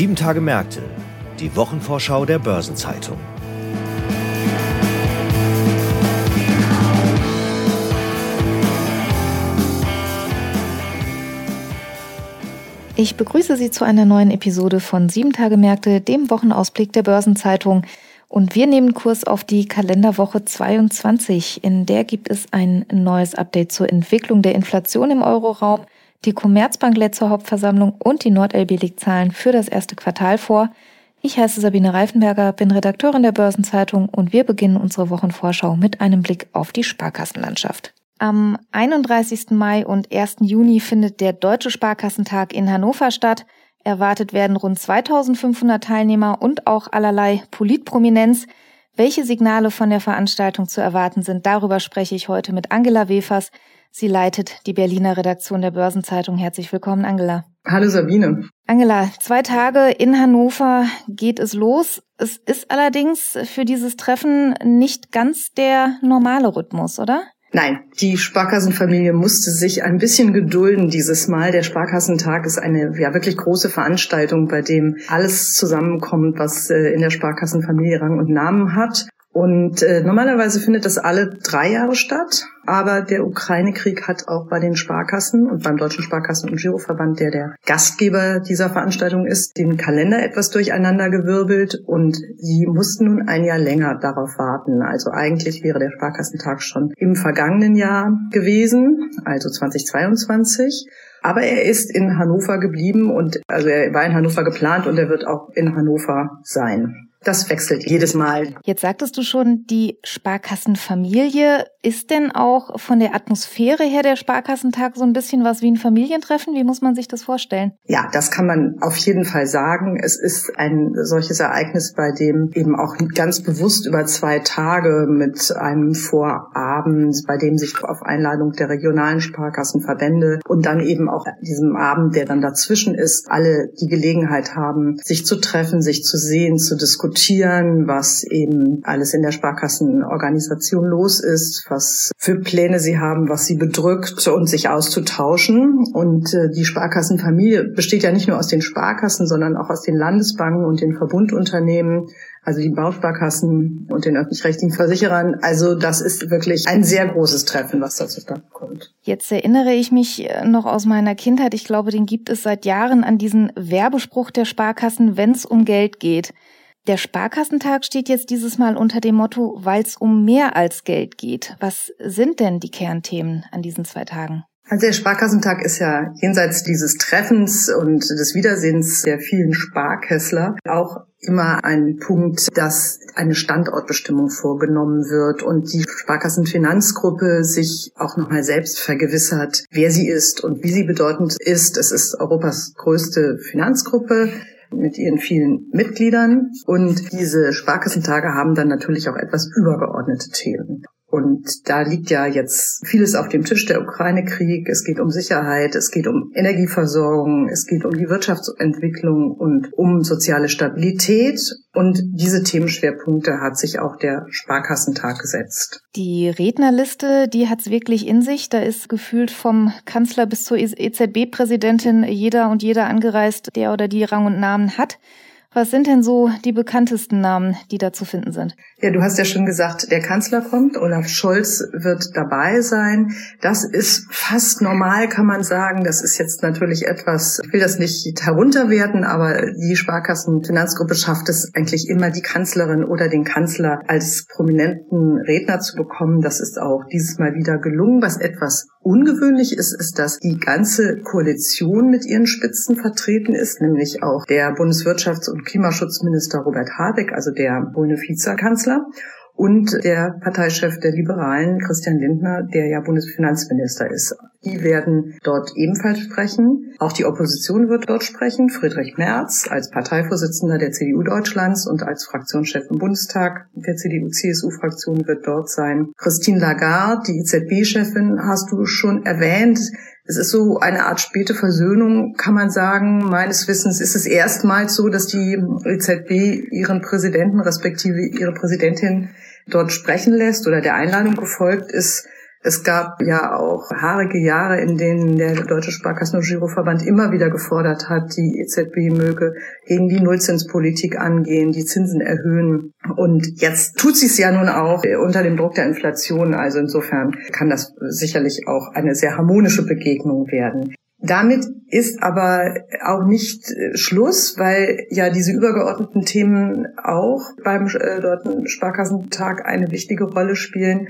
Sieben Tage Märkte, die Wochenvorschau der Börsenzeitung. Ich begrüße Sie zu einer neuen Episode von Sieben Tage Märkte, dem Wochenausblick der Börsenzeitung. Und wir nehmen Kurs auf die Kalenderwoche 22. In der gibt es ein neues Update zur Entwicklung der Inflation im Euroraum. Die Commerzbank lädt zur Hauptversammlung und die NordLB legt Zahlen für das erste Quartal vor. Ich heiße Sabine Reifenberger, bin Redakteurin der Börsenzeitung und wir beginnen unsere Wochenvorschau mit einem Blick auf die Sparkassenlandschaft. Am 31. Mai und 1. Juni findet der Deutsche Sparkassentag in Hannover statt. Erwartet werden rund 2500 Teilnehmer und auch allerlei Politprominenz. Welche Signale von der Veranstaltung zu erwarten sind, darüber spreche ich heute mit Angela Wefers. Sie leitet die Berliner Redaktion der Börsenzeitung. Herzlich willkommen, Angela. Hallo Sabine. Angela, zwei Tage in Hannover geht es los. Es ist allerdings für dieses Treffen nicht ganz der normale Rhythmus, oder? Nein, die Sparkassenfamilie musste sich ein bisschen gedulden dieses Mal. Der Sparkassentag ist eine ja wirklich große Veranstaltung, bei dem alles zusammenkommt, was äh, in der Sparkassenfamilie Rang und Namen hat. Und äh, normalerweise findet das alle drei Jahre statt, aber der Ukraine-Krieg hat auch bei den Sparkassen und beim Deutschen Sparkassen- und Giroverband, der der Gastgeber dieser Veranstaltung ist, den Kalender etwas durcheinander gewirbelt und sie mussten nun ein Jahr länger darauf warten. Also eigentlich wäre der Sparkassentag schon im vergangenen Jahr gewesen, also 2022. Aber er ist in Hannover geblieben und also er war in Hannover geplant und er wird auch in Hannover sein. Das wechselt jedes Mal. Jetzt sagtest du schon, die Sparkassenfamilie. Ist denn auch von der Atmosphäre her der Sparkassentag so ein bisschen was wie ein Familientreffen? Wie muss man sich das vorstellen? Ja, das kann man auf jeden Fall sagen. Es ist ein solches Ereignis, bei dem eben auch ganz bewusst über zwei Tage mit einem Vorabend, bei dem sich auf Einladung der regionalen Sparkassenverbände und dann eben auch diesem Abend, der dann dazwischen ist, alle die Gelegenheit haben, sich zu treffen, sich zu sehen, zu diskutieren diskutieren, was eben alles in der Sparkassenorganisation los ist, was für Pläne sie haben, was sie bedrückt und sich auszutauschen. Und äh, die Sparkassenfamilie besteht ja nicht nur aus den Sparkassen, sondern auch aus den Landesbanken und den Verbundunternehmen also die Bausparkassen und den öffentlich-rechtlichen Versicherern. Also das ist wirklich ein sehr großes Treffen, was da zustande kommt. Jetzt erinnere ich mich äh, noch aus meiner Kindheit, ich glaube, den gibt es seit Jahren an diesen Werbespruch der Sparkassen, wenn es um Geld geht. Der Sparkassentag steht jetzt dieses Mal unter dem Motto, weil es um mehr als Geld geht. Was sind denn die Kernthemen an diesen zwei Tagen? Also der Sparkassentag ist ja jenseits dieses Treffens und des Wiedersehens der vielen Sparkessler auch immer ein Punkt, dass eine Standortbestimmung vorgenommen wird und die Sparkassenfinanzgruppe sich auch nochmal selbst vergewissert, wer sie ist und wie sie bedeutend ist. Es ist Europas größte Finanzgruppe mit ihren vielen Mitgliedern. Und diese Sparkassentage haben dann natürlich auch etwas übergeordnete Themen. Und da liegt ja jetzt vieles auf dem Tisch, der Ukraine-Krieg. Es geht um Sicherheit, es geht um Energieversorgung, es geht um die Wirtschaftsentwicklung und um soziale Stabilität. Und diese Themenschwerpunkte hat sich auch der Sparkassentag gesetzt. Die Rednerliste, die hat's wirklich in sich. Da ist gefühlt vom Kanzler bis zur EZB-Präsidentin jeder und jeder angereist, der oder die Rang und Namen hat. Was sind denn so die bekanntesten Namen, die da zu finden sind? Ja, du hast ja schon gesagt, der Kanzler kommt, Olaf Scholz wird dabei sein. Das ist fast normal, kann man sagen. Das ist jetzt natürlich etwas, ich will das nicht herunterwerten, aber die Sparkassenfinanzgruppe schafft es eigentlich immer, die Kanzlerin oder den Kanzler als prominenten Redner zu bekommen. Das ist auch dieses Mal wieder gelungen. Was etwas ungewöhnlich ist, ist, dass die ganze Koalition mit ihren Spitzen vertreten ist, nämlich auch der Bundeswirtschafts- und Klimaschutzminister Robert Habeck, also der grüne Vizekanzler und der Parteichef der Liberalen, Christian Lindner, der ja Bundesfinanzminister ist. Die werden dort ebenfalls sprechen. Auch die Opposition wird dort sprechen. Friedrich Merz als Parteivorsitzender der CDU Deutschlands und als Fraktionschef im Bundestag der CDU-CSU-Fraktion wird dort sein. Christine Lagarde, die EZB-Chefin, hast du schon erwähnt. Es ist so eine Art späte Versöhnung, kann man sagen. Meines Wissens ist es erstmals so, dass die EZB ihren Präsidenten respektive ihre Präsidentin dort sprechen lässt oder der Einladung gefolgt ist. Es gab ja auch haarige Jahre, in denen der Deutsche Sparkassen- und Giroverband immer wieder gefordert hat, die EZB möge gegen die Nullzinspolitik angehen, die Zinsen erhöhen. Und jetzt tut sie es ja nun auch unter dem Druck der Inflation. Also insofern kann das sicherlich auch eine sehr harmonische Begegnung werden. Damit ist aber auch nicht äh, Schluss, weil ja diese übergeordneten Themen auch beim äh, Deutschen Sparkassentag eine wichtige Rolle spielen.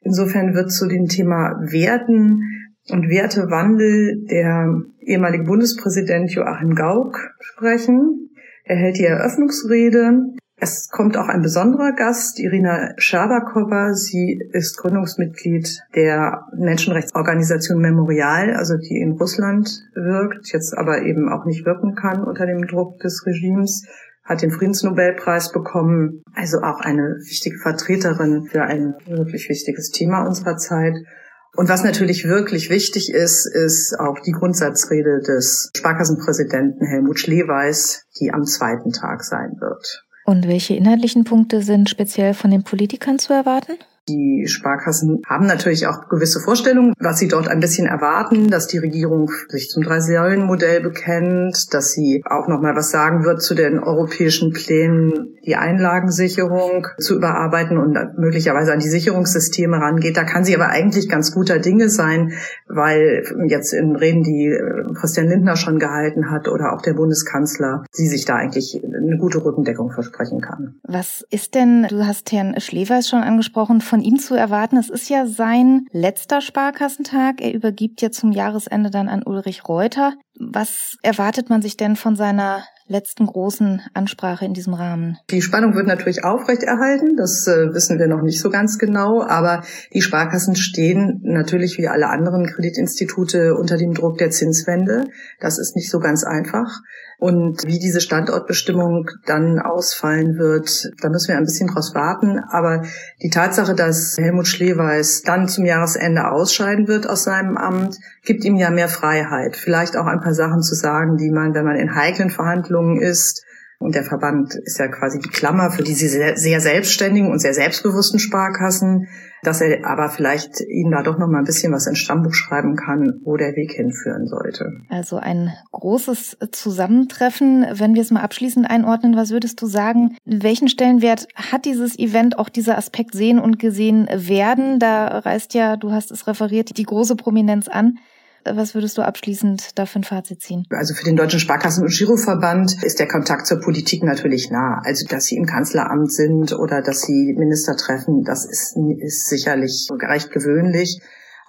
Insofern wird zu dem Thema Werten und Wertewandel der ehemalige Bundespräsident Joachim Gauck sprechen. Er hält die Eröffnungsrede. Es kommt auch ein besonderer Gast, Irina Schabakowa. Sie ist Gründungsmitglied der Menschenrechtsorganisation Memorial, also die in Russland wirkt, jetzt aber eben auch nicht wirken kann unter dem Druck des Regimes hat den Friedensnobelpreis bekommen, also auch eine wichtige Vertreterin für ein wirklich wichtiges Thema unserer Zeit. Und was natürlich wirklich wichtig ist, ist auch die Grundsatzrede des Sparkassenpräsidenten Helmut Schleweis, die am zweiten Tag sein wird. Und welche inhaltlichen Punkte sind speziell von den Politikern zu erwarten? Die Sparkassen haben natürlich auch gewisse Vorstellungen, was sie dort ein bisschen erwarten, dass die Regierung sich zum Drei-Säulen-Modell bekennt, dass sie auch noch mal was sagen wird zu den europäischen Plänen, die Einlagensicherung zu überarbeiten und möglicherweise an die Sicherungssysteme rangeht. Da kann sie aber eigentlich ganz guter Dinge sein, weil jetzt in Reden, die äh, Christian Lindner schon gehalten hat oder auch der Bundeskanzler, sie sich da eigentlich eine gute Rückendeckung versprechen kann. Was ist denn, du hast Herrn Schlevers schon angesprochen, von von ihm zu erwarten? Es ist ja sein letzter Sparkassentag. Er übergibt ja zum Jahresende dann an Ulrich Reuter. Was erwartet man sich denn von seiner letzten großen Ansprache in diesem Rahmen? Die Spannung wird natürlich aufrechterhalten, das äh, wissen wir noch nicht so ganz genau, aber die Sparkassen stehen natürlich wie alle anderen Kreditinstitute unter dem Druck der Zinswende. Das ist nicht so ganz einfach. Und wie diese Standortbestimmung dann ausfallen wird, da müssen wir ein bisschen draus warten. Aber die Tatsache, dass Helmut Schleweis dann zum Jahresende ausscheiden wird aus seinem Amt, gibt ihm ja mehr Freiheit. Vielleicht auch ein paar Sachen zu sagen, die man, wenn man in heiklen Verhandlungen ist, und der Verband ist ja quasi die Klammer für diese sehr, sehr selbstständigen und sehr selbstbewussten Sparkassen, dass er aber vielleicht ihnen da doch noch mal ein bisschen was ins Stammbuch schreiben kann, wo der Weg hinführen sollte. Also ein großes Zusammentreffen. Wenn wir es mal abschließend einordnen, was würdest du sagen? Welchen Stellenwert hat dieses Event, auch dieser Aspekt sehen und gesehen werden? Da reißt ja, du hast es referiert, die große Prominenz an. Was würdest du abschließend dafür ein Fazit ziehen? Also für den Deutschen Sparkassen- und Giroverband ist der Kontakt zur Politik natürlich nah. Also dass sie im Kanzleramt sind oder dass sie Minister treffen, das ist, ist sicherlich recht gewöhnlich.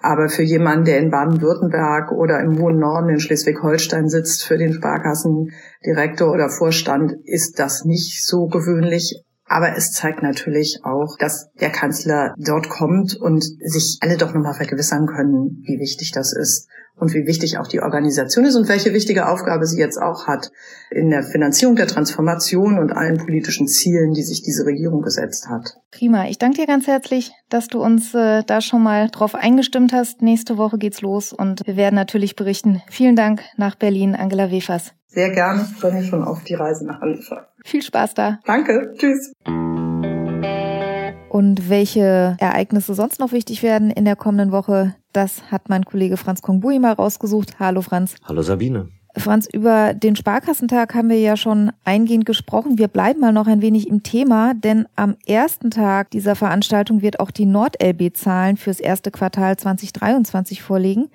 Aber für jemanden, der in Baden-Württemberg oder im hohen Norden in Schleswig-Holstein sitzt, für den Sparkassendirektor oder Vorstand, ist das nicht so gewöhnlich. Aber es zeigt natürlich auch, dass der Kanzler dort kommt und sich alle doch nochmal vergewissern können, wie wichtig das ist und wie wichtig auch die Organisation ist und welche wichtige Aufgabe sie jetzt auch hat in der Finanzierung der Transformation und allen politischen Zielen, die sich diese Regierung gesetzt hat. Prima. Ich danke dir ganz herzlich, dass du uns äh, da schon mal drauf eingestimmt hast. Nächste Woche geht's los und wir werden natürlich berichten. Vielen Dank nach Berlin, Angela Wefers. Sehr gerne. Ich freue mich schon auf die Reise nach Hannover. Viel Spaß da. Danke. Tschüss. Und welche Ereignisse sonst noch wichtig werden in der kommenden Woche, das hat mein Kollege Franz Kongbui mal rausgesucht. Hallo Franz. Hallo Sabine. Franz, über den Sparkassentag haben wir ja schon eingehend gesprochen. Wir bleiben mal noch ein wenig im Thema, denn am ersten Tag dieser Veranstaltung wird auch die NordLB-Zahlen fürs erste Quartal 2023 vorlegen.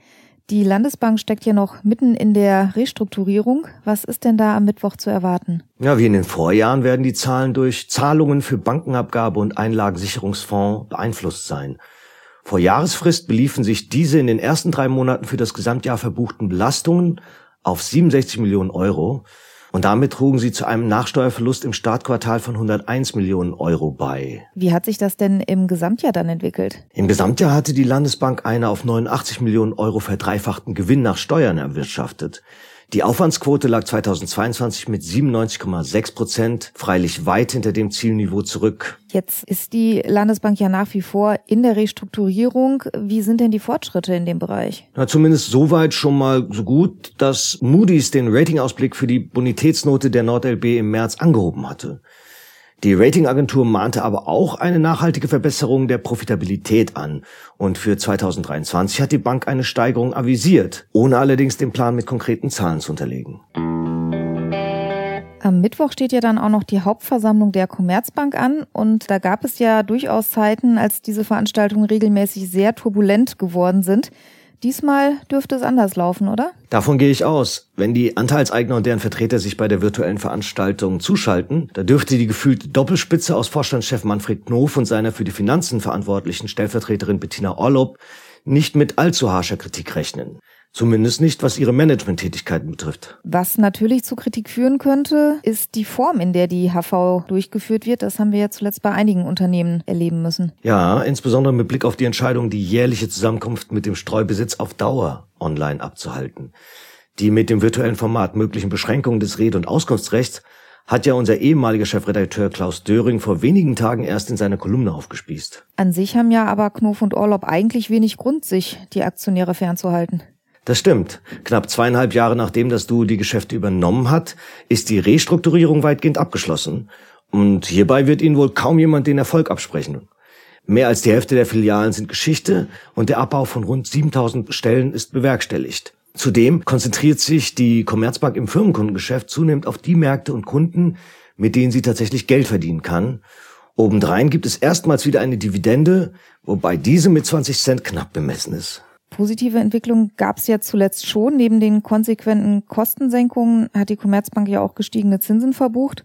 Die Landesbank steckt ja noch mitten in der Restrukturierung. Was ist denn da am Mittwoch zu erwarten? Ja, wie in den Vorjahren werden die Zahlen durch Zahlungen für Bankenabgabe und Einlagensicherungsfonds beeinflusst sein. Vor Jahresfrist beliefen sich diese in den ersten drei Monaten für das Gesamtjahr verbuchten Belastungen auf 67 Millionen Euro. Und damit trugen sie zu einem Nachsteuerverlust im Startquartal von 101 Millionen Euro bei. Wie hat sich das denn im Gesamtjahr dann entwickelt? Im Gesamtjahr hatte die Landesbank eine auf 89 Millionen Euro verdreifachten Gewinn nach Steuern erwirtschaftet. Die Aufwandsquote lag 2022 mit 97,6 Prozent, freilich weit hinter dem Zielniveau zurück. Jetzt ist die Landesbank ja nach wie vor in der Restrukturierung. Wie sind denn die Fortschritte in dem Bereich? Na, zumindest soweit schon mal so gut, dass Moody's den Ratingausblick für die Bonitätsnote der NordLB im März angehoben hatte. Die Ratingagentur mahnte aber auch eine nachhaltige Verbesserung der Profitabilität an. Und für 2023 hat die Bank eine Steigerung avisiert, ohne allerdings den Plan mit konkreten Zahlen zu unterlegen. Am Mittwoch steht ja dann auch noch die Hauptversammlung der Commerzbank an und da gab es ja durchaus Zeiten, als diese Veranstaltungen regelmäßig sehr turbulent geworden sind. Diesmal dürfte es anders laufen, oder? Davon gehe ich aus. Wenn die Anteilseigner und deren Vertreter sich bei der virtuellen Veranstaltung zuschalten, da dürfte die gefühlte Doppelspitze aus Vorstandschef Manfred Knof und seiner für die Finanzen verantwortlichen Stellvertreterin Bettina Orlob nicht mit allzu harscher Kritik rechnen. Zumindest nicht, was ihre Managementtätigkeiten betrifft. Was natürlich zu Kritik führen könnte, ist die Form, in der die HV durchgeführt wird. Das haben wir ja zuletzt bei einigen Unternehmen erleben müssen. Ja, insbesondere mit Blick auf die Entscheidung, die jährliche Zusammenkunft mit dem Streubesitz auf Dauer online abzuhalten. Die mit dem virtuellen Format möglichen Beschränkungen des Rede- und Auskunftsrechts hat ja unser ehemaliger Chefredakteur Klaus Döring vor wenigen Tagen erst in seiner Kolumne aufgespießt. An sich haben ja aber Knof und Orlob eigentlich wenig Grund, sich die Aktionäre fernzuhalten. Das stimmt. Knapp zweieinhalb Jahre nachdem das Duo die Geschäfte übernommen hat, ist die Restrukturierung weitgehend abgeschlossen. Und hierbei wird ihnen wohl kaum jemand den Erfolg absprechen. Mehr als die Hälfte der Filialen sind Geschichte und der Abbau von rund 7000 Stellen ist bewerkstelligt. Zudem konzentriert sich die Commerzbank im Firmenkundengeschäft zunehmend auf die Märkte und Kunden, mit denen sie tatsächlich Geld verdienen kann. Obendrein gibt es erstmals wieder eine Dividende, wobei diese mit 20 Cent knapp bemessen ist. Positive Entwicklung gab es ja zuletzt schon. Neben den konsequenten Kostensenkungen hat die Commerzbank ja auch gestiegene Zinsen verbucht.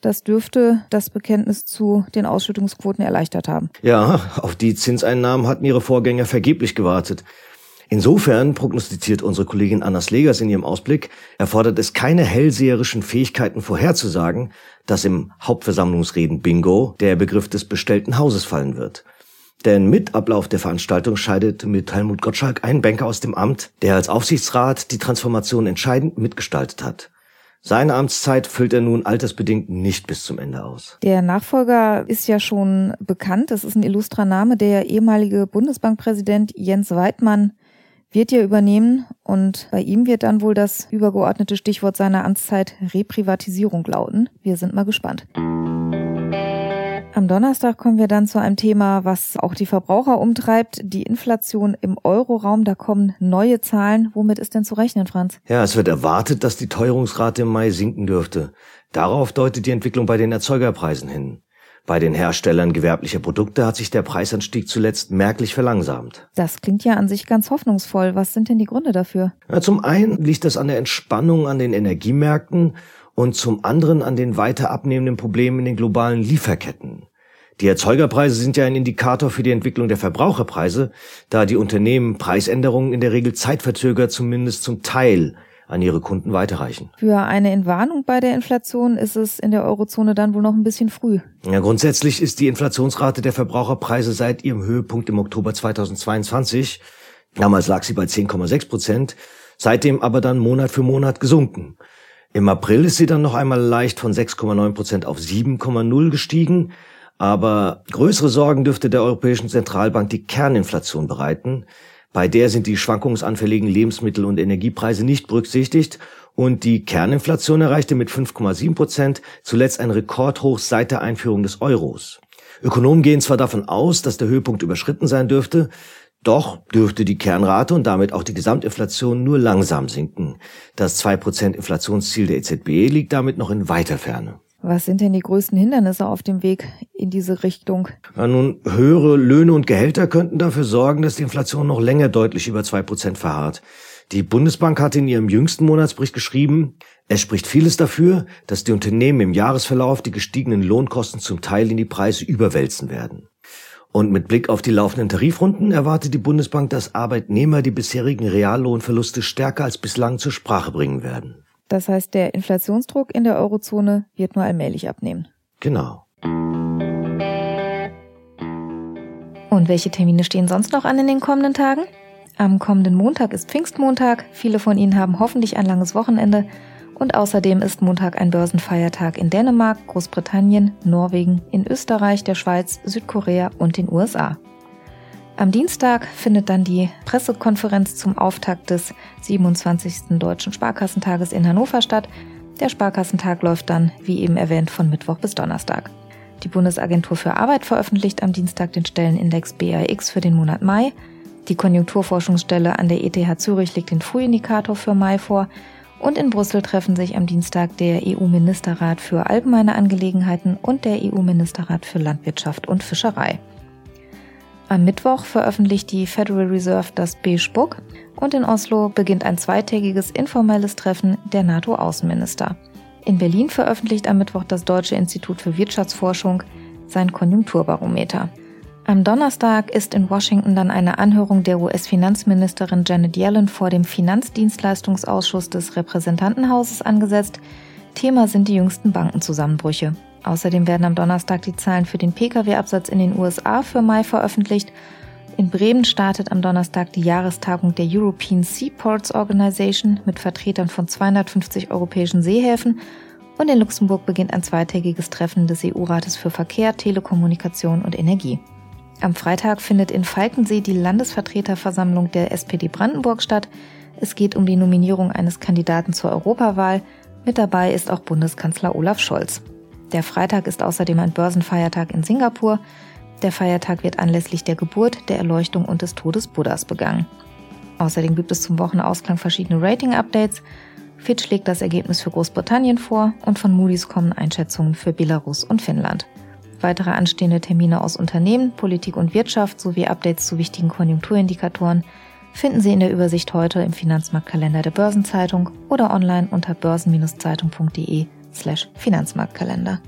Das dürfte das Bekenntnis zu den Ausschüttungsquoten erleichtert haben. Ja, auf die Zinseinnahmen hatten ihre Vorgänger vergeblich gewartet. Insofern, prognostiziert unsere Kollegin Anna Slegers in ihrem Ausblick, erfordert es keine hellseherischen Fähigkeiten vorherzusagen, dass im Hauptversammlungsreden Bingo der Begriff des bestellten Hauses fallen wird. Denn mit Ablauf der Veranstaltung scheidet mit Helmut Gottschalk ein Banker aus dem Amt, der als Aufsichtsrat die Transformation entscheidend mitgestaltet hat. Seine Amtszeit füllt er nun altersbedingt nicht bis zum Ende aus. Der Nachfolger ist ja schon bekannt. Das ist ein illustrer Name. Der ehemalige Bundesbankpräsident Jens Weidmann wird ja übernehmen und bei ihm wird dann wohl das übergeordnete Stichwort seiner Amtszeit Reprivatisierung lauten. Wir sind mal gespannt. Am Donnerstag kommen wir dann zu einem Thema, was auch die Verbraucher umtreibt, die Inflation im Euroraum. Da kommen neue Zahlen. Womit ist denn zu rechnen, Franz? Ja, es wird erwartet, dass die Teuerungsrate im Mai sinken dürfte. Darauf deutet die Entwicklung bei den Erzeugerpreisen hin. Bei den Herstellern gewerblicher Produkte hat sich der Preisanstieg zuletzt merklich verlangsamt. Das klingt ja an sich ganz hoffnungsvoll. Was sind denn die Gründe dafür? Ja, zum einen liegt das an der Entspannung an den Energiemärkten und zum anderen an den weiter abnehmenden Problemen in den globalen Lieferketten. Die Erzeugerpreise sind ja ein Indikator für die Entwicklung der Verbraucherpreise, da die Unternehmen Preisänderungen in der Regel zeitverzögert zumindest zum Teil an ihre Kunden weiterreichen. Für eine Entwarnung bei der Inflation ist es in der Eurozone dann wohl noch ein bisschen früh. Ja, grundsätzlich ist die Inflationsrate der Verbraucherpreise seit ihrem Höhepunkt im Oktober 2022, damals lag sie bei 10,6 Prozent, seitdem aber dann Monat für Monat gesunken. Im April ist sie dann noch einmal leicht von 6,9 Prozent auf 7,0 gestiegen, aber größere Sorgen dürfte der Europäischen Zentralbank die Kerninflation bereiten. Bei der sind die schwankungsanfälligen Lebensmittel- und Energiepreise nicht berücksichtigt und die Kerninflation erreichte mit 5,7 Prozent zuletzt ein Rekordhoch seit der Einführung des Euros. Ökonomen gehen zwar davon aus, dass der Höhepunkt überschritten sein dürfte, doch dürfte die Kernrate und damit auch die Gesamtinflation nur langsam sinken. Das 2% Inflationsziel der EZB liegt damit noch in weiter Ferne. Was sind denn die größten Hindernisse auf dem Weg in diese Richtung? Ja, nun, höhere Löhne und Gehälter könnten dafür sorgen, dass die Inflation noch länger deutlich über zwei Prozent verharrt. Die Bundesbank hat in ihrem jüngsten Monatsbericht geschrieben, es spricht vieles dafür, dass die Unternehmen im Jahresverlauf die gestiegenen Lohnkosten zum Teil in die Preise überwälzen werden. Und mit Blick auf die laufenden Tarifrunden erwartet die Bundesbank, dass Arbeitnehmer die bisherigen Reallohnverluste stärker als bislang zur Sprache bringen werden. Das heißt, der Inflationsdruck in der Eurozone wird nur allmählich abnehmen. Genau. Und welche Termine stehen sonst noch an in den kommenden Tagen? Am kommenden Montag ist Pfingstmontag. Viele von Ihnen haben hoffentlich ein langes Wochenende. Und außerdem ist Montag ein Börsenfeiertag in Dänemark, Großbritannien, Norwegen, in Österreich, der Schweiz, Südkorea und den USA. Am Dienstag findet dann die Pressekonferenz zum Auftakt des 27. Deutschen Sparkassentages in Hannover statt. Der Sparkassentag läuft dann, wie eben erwähnt, von Mittwoch bis Donnerstag. Die Bundesagentur für Arbeit veröffentlicht am Dienstag den Stellenindex BAX für den Monat Mai. Die Konjunkturforschungsstelle an der ETH Zürich legt den Frühindikator für Mai vor. Und in Brüssel treffen sich am Dienstag der EU-Ministerrat für allgemeine Angelegenheiten und der EU-Ministerrat für Landwirtschaft und Fischerei. Am Mittwoch veröffentlicht die Federal Reserve das Beige Book und in Oslo beginnt ein zweitägiges informelles Treffen der NATO-Außenminister. In Berlin veröffentlicht am Mittwoch das Deutsche Institut für Wirtschaftsforschung sein Konjunkturbarometer. Am Donnerstag ist in Washington dann eine Anhörung der US-Finanzministerin Janet Yellen vor dem Finanzdienstleistungsausschuss des Repräsentantenhauses angesetzt. Thema sind die jüngsten Bankenzusammenbrüche. Außerdem werden am Donnerstag die Zahlen für den Pkw-Absatz in den USA für Mai veröffentlicht. In Bremen startet am Donnerstag die Jahrestagung der European Seaports Organization mit Vertretern von 250 europäischen Seehäfen und in Luxemburg beginnt ein zweitägiges Treffen des EU-Rates für Verkehr, Telekommunikation und Energie. Am Freitag findet in Falkensee die Landesvertreterversammlung der SPD Brandenburg statt. Es geht um die Nominierung eines Kandidaten zur Europawahl. Mit dabei ist auch Bundeskanzler Olaf Scholz. Der Freitag ist außerdem ein Börsenfeiertag in Singapur. Der Feiertag wird anlässlich der Geburt, der Erleuchtung und des Todes Buddhas begangen. Außerdem gibt es zum Wochenausklang verschiedene Rating-Updates. Fitch legt das Ergebnis für Großbritannien vor und von Moody's kommen Einschätzungen für Belarus und Finnland. Weitere anstehende Termine aus Unternehmen, Politik und Wirtschaft sowie Updates zu wichtigen Konjunkturindikatoren finden Sie in der Übersicht heute im Finanzmarktkalender der Börsenzeitung oder online unter börsen-zeitung.de slash Finanzmarktkalender.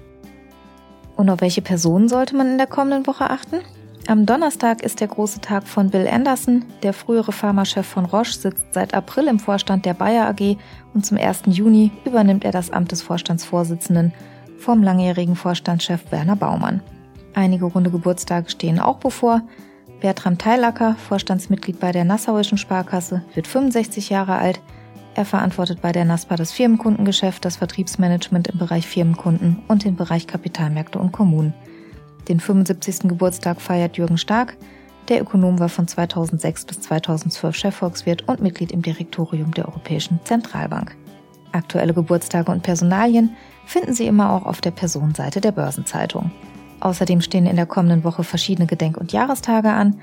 Und auf welche Personen sollte man in der kommenden Woche achten? Am Donnerstag ist der große Tag von Bill Anderson. Der frühere Pharmachef von Roche sitzt seit April im Vorstand der Bayer AG und zum 1. Juni übernimmt er das Amt des Vorstandsvorsitzenden vom langjährigen Vorstandschef Werner Baumann. Einige runde Geburtstage stehen auch bevor. Bertram Teilacker, Vorstandsmitglied bei der Nassauischen Sparkasse, wird 65 Jahre alt. Er verantwortet bei der NASPA das Firmenkundengeschäft, das Vertriebsmanagement im Bereich Firmenkunden und den Bereich Kapitalmärkte und Kommunen. Den 75. Geburtstag feiert Jürgen Stark. Der Ökonom war von 2006 bis 2012 Chefvolkswirt und Mitglied im Direktorium der Europäischen Zentralbank. Aktuelle Geburtstage und Personalien finden Sie immer auch auf der Personenseite der Börsenzeitung. Außerdem stehen in der kommenden Woche verschiedene Gedenk- und Jahrestage an.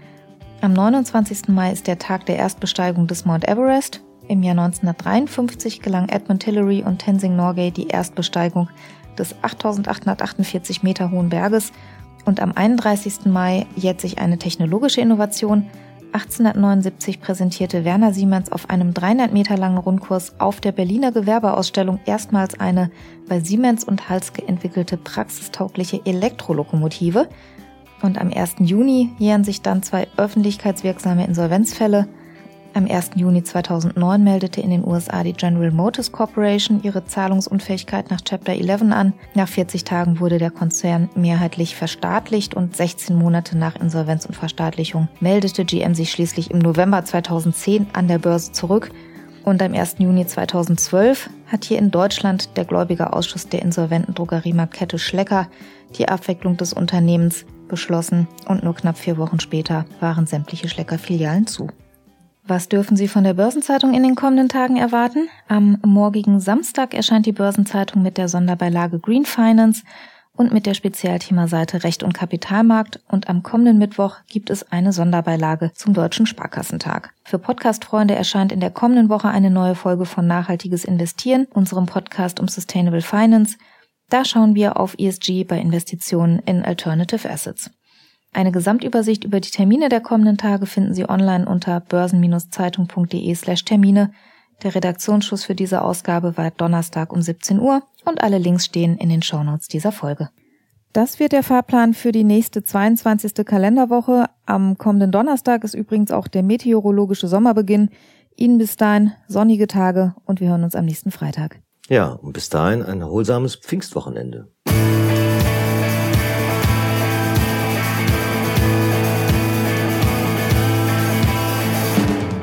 Am 29. Mai ist der Tag der Erstbesteigung des Mount Everest. Im Jahr 1953 gelang Edmund Hillary und Tenzing Norgay die Erstbesteigung des 8848 Meter hohen Berges und am 31. Mai jährt sich eine technologische Innovation. 1879 präsentierte Werner Siemens auf einem 300 Meter langen Rundkurs auf der Berliner Gewerbeausstellung erstmals eine bei Siemens und Halske entwickelte praxistaugliche Elektrolokomotive. Und am 1. Juni jähren sich dann zwei öffentlichkeitswirksame Insolvenzfälle. Am 1. Juni 2009 meldete in den USA die General Motors Corporation ihre Zahlungsunfähigkeit nach Chapter 11 an. Nach 40 Tagen wurde der Konzern mehrheitlich verstaatlicht und 16 Monate nach Insolvenz und Verstaatlichung meldete GM sich schließlich im November 2010 an der Börse zurück. Und am 1. Juni 2012 hat hier in Deutschland der Gläubigerausschuss der insolventen Drogeriemarktkette Schlecker die Abwicklung des Unternehmens beschlossen und nur knapp vier Wochen später waren sämtliche Schlecker-Filialen zu. Was dürfen Sie von der Börsenzeitung in den kommenden Tagen erwarten? Am morgigen Samstag erscheint die Börsenzeitung mit der Sonderbeilage Green Finance und mit der Spezialthemaseite Recht und Kapitalmarkt und am kommenden Mittwoch gibt es eine Sonderbeilage zum Deutschen Sparkassentag. Für Podcast-Freunde erscheint in der kommenden Woche eine neue Folge von Nachhaltiges Investieren, unserem Podcast um Sustainable Finance. Da schauen wir auf ESG bei Investitionen in Alternative Assets. Eine Gesamtübersicht über die Termine der kommenden Tage finden Sie online unter börsen-zeitung.de slash Termine. Der Redaktionsschuss für diese Ausgabe war Donnerstag um 17 Uhr und alle Links stehen in den Shownotes dieser Folge. Das wird der Fahrplan für die nächste 22. Kalenderwoche. Am kommenden Donnerstag ist übrigens auch der meteorologische Sommerbeginn. Ihnen bis dahin sonnige Tage und wir hören uns am nächsten Freitag. Ja, und bis dahin ein erholsames Pfingstwochenende.